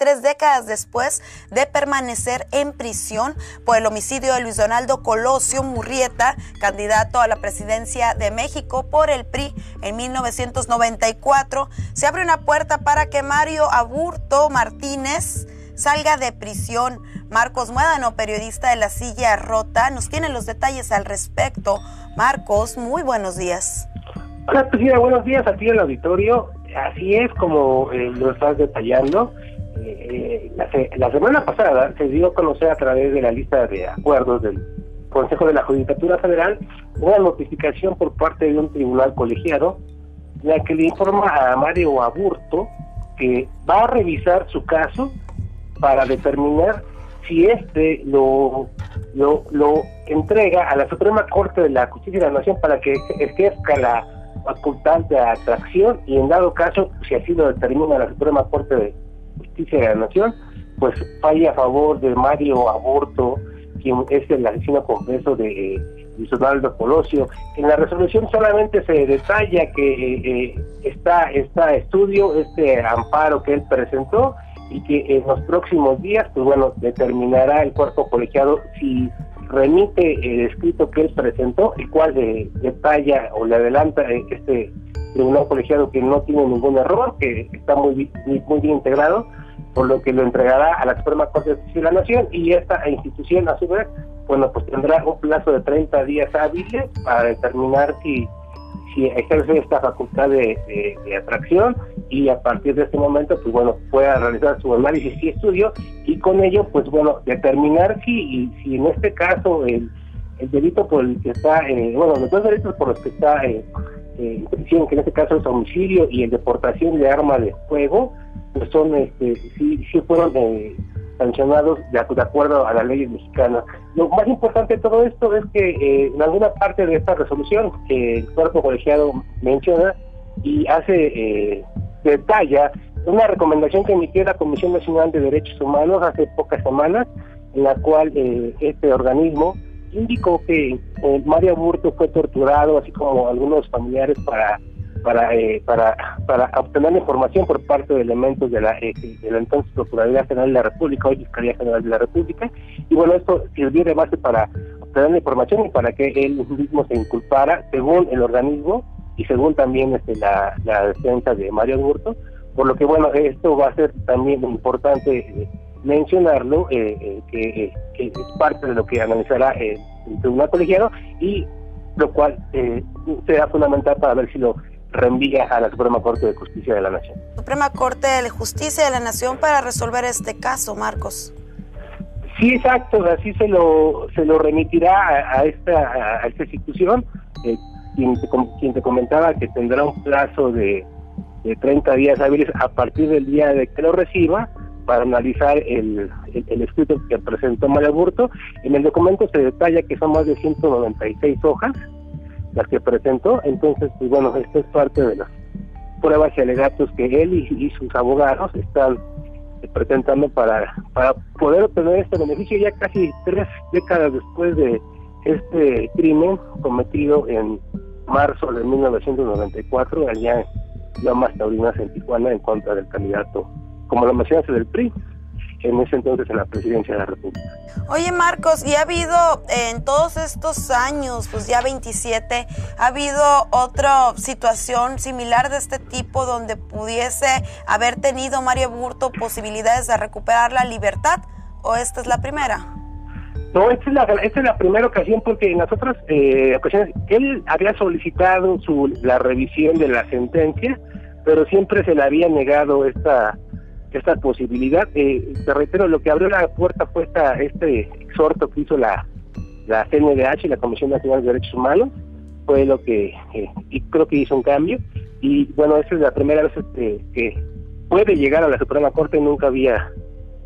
tres décadas después de permanecer en prisión por el homicidio de Luis Donaldo Colosio Murrieta, candidato a la presidencia de México por el PRI en 1994. Se abre una puerta para que Mario Aburto Martínez salga de prisión. Marcos Muédano, periodista de La Silla Rota, nos tiene los detalles al respecto. Marcos, muy buenos días. Hola, buenos días a en el auditorio. Así es como eh, lo estás detallando. Eh, la, semana pasada se dio a conocer a través de la lista de acuerdos del Consejo de la Judicatura Federal una notificación por parte de un tribunal colegiado la que le informa a Mario Aburto que va a revisar su caso para determinar si este lo, lo, lo entrega a la Suprema Corte de la Justicia de la Nación para que ejerza la facultad de atracción y en dado caso, si así lo determina la Suprema Corte de Justicia de la Nación, pues falla a favor de Mario Aborto, quien es el asesino confeso de eh, Luis Donaldo Colosio. En la resolución solamente se detalla que eh, eh, está este estudio, este amparo que él presentó, y que en los próximos días, pues bueno, determinará el cuerpo colegiado si remite el escrito que él presentó, el cual detalla o le adelanta este tribunal colegiado que no tiene ningún error, que está muy, muy, bien integrado, por lo que lo entregará a la Suprema Corte de Justicia de la Nación y esta institución a su vez, bueno, pues tendrá un plazo de 30 días hábiles para determinar si si ejerce esta facultad de, atracción y a partir de este momento, pues bueno, pueda realizar su análisis y estudio y con ello, pues bueno, determinar si, si en este caso el, el delito por el que está, eh, bueno, los dos delitos por los que está eh, eh, que en este caso es homicidio y el deportación de arma de fuego, pues son, este, sí, sí fueron eh, sancionados de, acuerdo a la ley mexicana. Lo más importante de todo esto es que eh, en alguna parte de esta resolución que el cuerpo colegiado menciona y hace eh, detalla una recomendación que emitió la Comisión Nacional de Derechos Humanos hace pocas semanas, en la cual eh, este organismo indicó que eh, Mario Burto fue torturado, así como algunos familiares para para, eh, para, para obtener información por parte de elementos de la, eh, de la entonces Procuraduría General de la República, hoy Fiscalía General de la República, y bueno, esto sirvió de base para obtener información y para que él mismo se inculpara según el organismo y según también este, la, la defensa de Mario Burto, por lo que bueno, esto va a ser también importante eh, mencionarlo, que, que, es parte de lo que analizará el tribunal colegiado y lo cual será fundamental para ver si lo reenvía a la Suprema Corte de Justicia de la Nación. Suprema Corte de Justicia de la Nación para resolver este caso, Marcos. Sí, exacto, así se lo se lo remitirá a, esta a esta institución, eh, quien, te, quien te comentaba que tendrá un plazo de, de 30 días hábiles a partir del día de que lo reciba para analizar el, escrito que presentó María Burto. En el documento se detalla que son más de 196 hojas, las que presentó. Entonces, pues bueno, esto es parte de las pruebas y alegatos que él y, sus abogados están presentando para, para poder obtener este beneficio ya casi tres décadas después de este crimen cometido en marzo de 1994 allá en Lomas Taurinas en Tijuana en contra del candidato, como lo mencionaste, del PRI en ese entonces en la presidencia de la República. Oye Marcos, ¿y ha habido en todos estos años, pues ya 27, ha habido otra situación similar de este tipo donde pudiese haber tenido Mario Burto posibilidades de recuperar la libertad o esta es la primera? No, esta es la, esta es la primera ocasión porque en las otras eh, ocasiones él había solicitado su, la revisión de la sentencia, pero siempre se le había negado esta esta posibilidad. Eh, te reitero, lo que abrió la puerta fue esta, este exhorto que hizo la, la CNDH la Comisión Nacional de Derechos Humanos, fue lo que, eh, y creo que hizo un cambio, y bueno, esa es la primera vez este, que puede llegar a la Suprema Corte, nunca había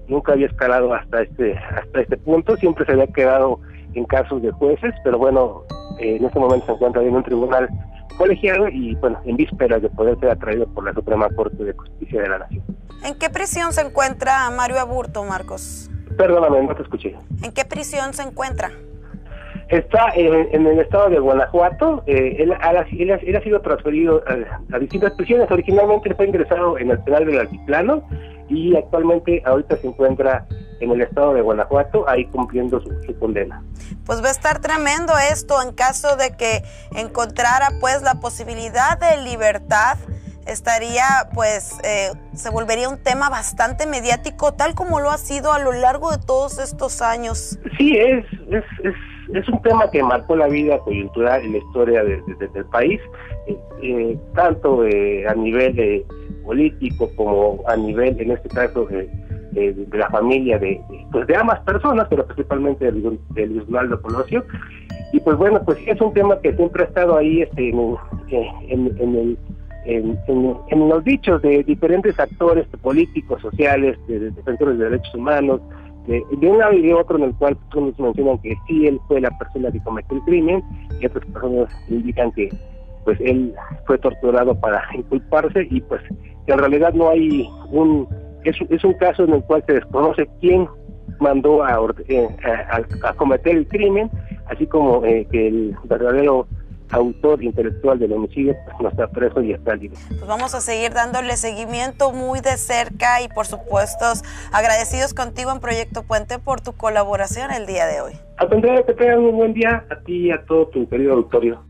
nunca había escalado hasta este hasta este punto, siempre se había quedado en casos de jueces, pero bueno, eh, en este momento se encuentra en un tribunal colegiado y bueno, en vísperas de poder ser atraído por la Suprema Corte de Justicia de la Nación. ¿En qué prisión se encuentra Mario Aburto, Marcos? Perdóname, no te escuché. ¿En qué prisión se encuentra? Está en, el estado de Guanajuato. Eh, él, ha, sido transferido a, distintas prisiones. Originalmente fue ingresado en el penal del Altiplano y actualmente ahorita se encuentra en el estado de Guanajuato, ahí cumpliendo su, condena. Pues va a estar tremendo esto en caso de que encontrara pues la posibilidad de libertad estaría pues eh, se volvería un tema bastante mediático tal como lo ha sido a lo largo de todos estos años. Sí, es, es, es, es un tema que marcó la vida coyuntural y la historia de, del país, eh, eh, tanto a nivel político como a nivel, en este caso, de de, la familia de, pues de ambas personas, pero principalmente de, de Luis Colosio. Y pues bueno, pues es un tema que siempre ha estado ahí este, en, en, en, en, los dichos de diferentes actores políticos, sociales, de, defensores de derechos humanos, de, un lado y de otro en el cual unos mencionan que sí él fue la persona que cometió el crimen y otras personas indican que pues él fue torturado para inculparse y pues en realidad no hay un es, es un caso en el cual se desconoce quién mandó a, eh, a, cometer el crimen, así como eh, que el verdadero autor intelectual del homicidio pues, no está preso y está libre. Pues vamos a seguir dándole seguimiento muy de cerca y por supuesto agradecidos contigo en Proyecto Puente por tu colaboración el día de hoy. A que tengan un buen día a ti y a todo tu querido auditorio.